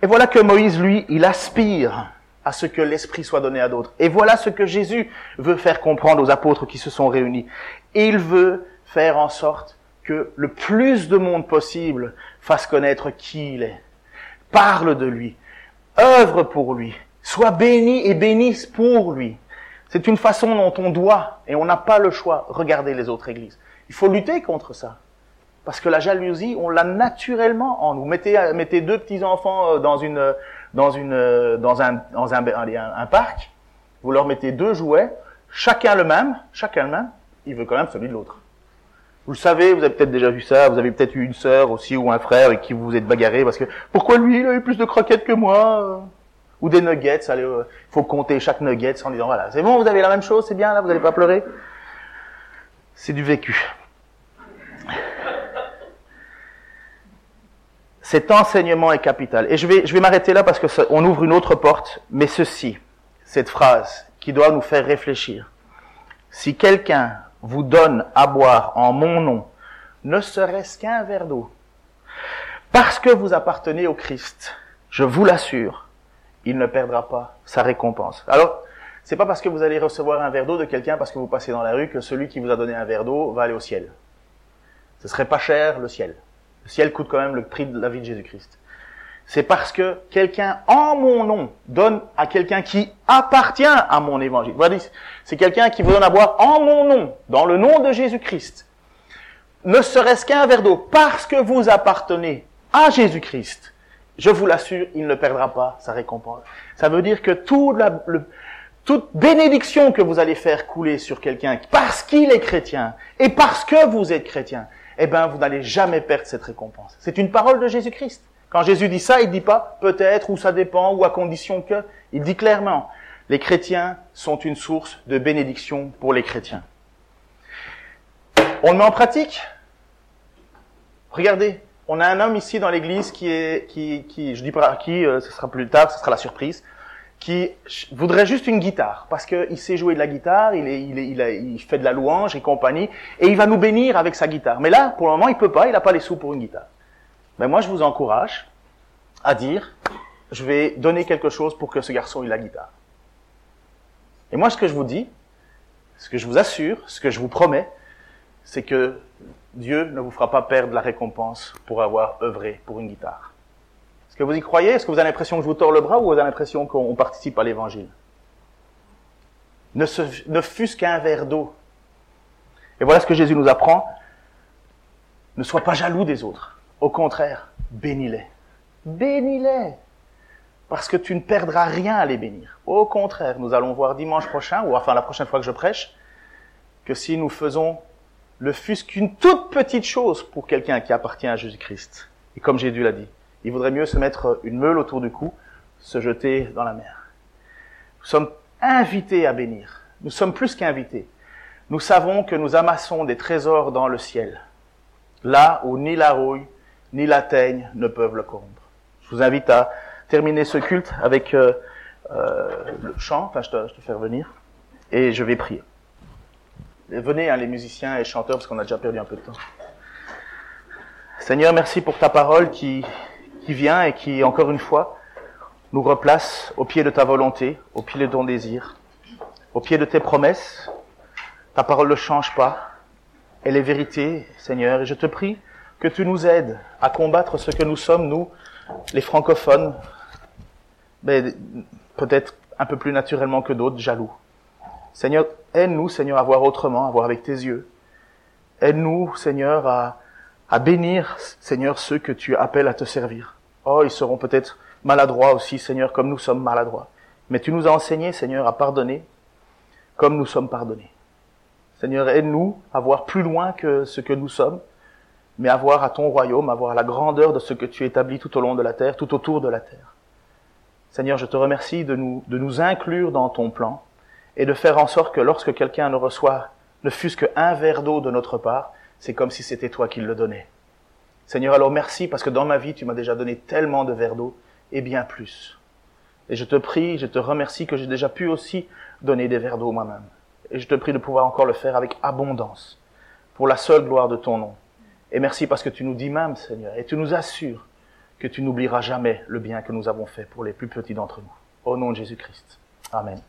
Et voilà que Moïse, lui, il aspire à ce que l'Esprit soit donné à d'autres. Et voilà ce que Jésus veut faire comprendre aux apôtres qui se sont réunis. Il veut faire en sorte que le plus de monde possible fasse connaître qui il est, parle de lui, œuvre pour lui, Sois béni et bénisse pour lui. C'est une façon dont on doit, et on n'a pas le choix, regarder les autres églises. Il faut lutter contre ça. Parce que la jalousie, on l'a naturellement en nous. Mettez, mettez deux petits enfants dans une, dans une, dans un, dans un, un, parc. Vous leur mettez deux jouets, chacun le même, chacun le même. Il veut quand même celui de l'autre. Vous le savez, vous avez peut-être déjà vu ça. Vous avez peut-être eu une sœur aussi ou un frère avec qui vous vous êtes bagarré parce que pourquoi lui il a eu plus de croquettes que moi ou des nuggets. Il euh, faut compter chaque nugget en disant voilà, c'est bon, vous avez la même chose, c'est bien là, vous n'allez pas pleurer. C'est du vécu. Cet enseignement est capital. Et je vais, je vais m'arrêter là parce que on ouvre une autre porte, mais ceci, cette phrase qui doit nous faire réfléchir. Si quelqu'un vous donne à boire en mon nom, ne serait-ce qu'un verre d'eau, parce que vous appartenez au Christ, je vous l'assure, il ne perdra pas sa récompense. Alors, c'est pas parce que vous allez recevoir un verre d'eau de quelqu'un parce que vous passez dans la rue que celui qui vous a donné un verre d'eau va aller au ciel. Ce serait pas cher le ciel. Le ciel coûte quand même le prix de la vie de Jésus-Christ. C'est parce que quelqu'un en mon nom donne à quelqu'un qui appartient à mon évangile. Voilà, c'est quelqu'un qui vous donne à boire en mon nom, dans le nom de Jésus-Christ. Ne serait-ce qu'un verre d'eau, parce que vous appartenez à Jésus-Christ. Je vous l'assure, il ne perdra pas sa récompense. Ça veut dire que toute, la, bénédiction que vous allez faire couler sur quelqu'un parce qu'il est chrétien et parce que vous êtes chrétien, eh ben, vous n'allez jamais perdre cette récompense. C'est une parole de Jésus-Christ. Quand Jésus dit ça, il dit pas peut-être ou ça dépend ou à condition que. Il dit clairement, les chrétiens sont une source de bénédiction pour les chrétiens. On le met en pratique. Regardez, on a un homme ici dans l'église qui est, qui, je dis pas qui, euh, ce sera plus tard, ce sera la surprise, qui voudrait juste une guitare parce qu'il sait jouer de la guitare, il, est, il, est, il, a, il, fait de la louange et compagnie, et il va nous bénir avec sa guitare. Mais là, pour le moment, il peut pas, il n'a pas les sous pour une guitare. Mais moi, je vous encourage à dire, je vais donner quelque chose pour que ce garçon ait la guitare. Et moi, ce que je vous dis, ce que je vous assure, ce que je vous promets, c'est que Dieu ne vous fera pas perdre la récompense pour avoir œuvré pour une guitare. Est-ce que vous y croyez? Est-ce que vous avez l'impression que je vous tords le bras ou vous avez l'impression qu'on participe à l'évangile? Ne, ne fût-ce qu'un verre d'eau. Et voilà ce que Jésus nous apprend. Ne sois pas jaloux des autres. Au contraire, bénis-les. Bénis-les. Parce que tu ne perdras rien à les bénir. Au contraire, nous allons voir dimanche prochain, ou enfin la prochaine fois que je prêche, que si nous faisons le fût qu'une toute petite chose pour quelqu'un qui appartient à Jésus-Christ, et comme Jésus l'a dit, il vaudrait mieux se mettre une meule autour du cou, se jeter dans la mer. Nous sommes invités à bénir. Nous sommes plus qu'invités. Nous savons que nous amassons des trésors dans le ciel, là où ni la rouille ni la teigne ne peuvent le corrompre. Je vous invite à terminer ce culte avec euh, euh, le chant, enfin je te, je fais revenir, et je vais prier. venez, hein, les musiciens et chanteurs, parce qu'on a déjà perdu un peu de temps. Seigneur, merci pour ta parole qui, qui vient et qui, encore une fois, nous replace au pied de ta volonté, au pied de ton désir, au pied de tes promesses. Ta parole ne change pas. Elle est vérité, Seigneur, et je te prie que tu nous aides à combattre ce que nous sommes, nous, les francophones, mais peut-être un peu plus naturellement que d'autres, jaloux. Seigneur, aide-nous, Seigneur, à voir autrement, à voir avec tes yeux. Aide-nous, Seigneur, à, à bénir, Seigneur, ceux que tu appelles à te servir. Oh, ils seront peut-être maladroits aussi, Seigneur, comme nous sommes maladroits. Mais tu nous as enseigné, Seigneur, à pardonner comme nous sommes pardonnés. Seigneur, aide-nous à voir plus loin que ce que nous sommes, mais à voir à ton royaume, à voir la grandeur de ce que tu établis tout au long de la terre, tout autour de la terre. Seigneur, je te remercie de nous, de nous inclure dans ton plan et de faire en sorte que lorsque quelqu'un ne reçoit ne fût-ce qu'un verre d'eau de notre part, c'est comme si c'était toi qui le donnais. Seigneur, alors merci parce que dans ma vie, tu m'as déjà donné tellement de verres d'eau et bien plus. Et je te prie, je te remercie que j'ai déjà pu aussi donner des verres d'eau moi-même. Et je te prie de pouvoir encore le faire avec abondance, pour la seule gloire de ton nom. Et merci parce que tu nous dis même, Seigneur, et tu nous assures que tu n'oublieras jamais le bien que nous avons fait pour les plus petits d'entre nous. Au nom de Jésus-Christ. Amen.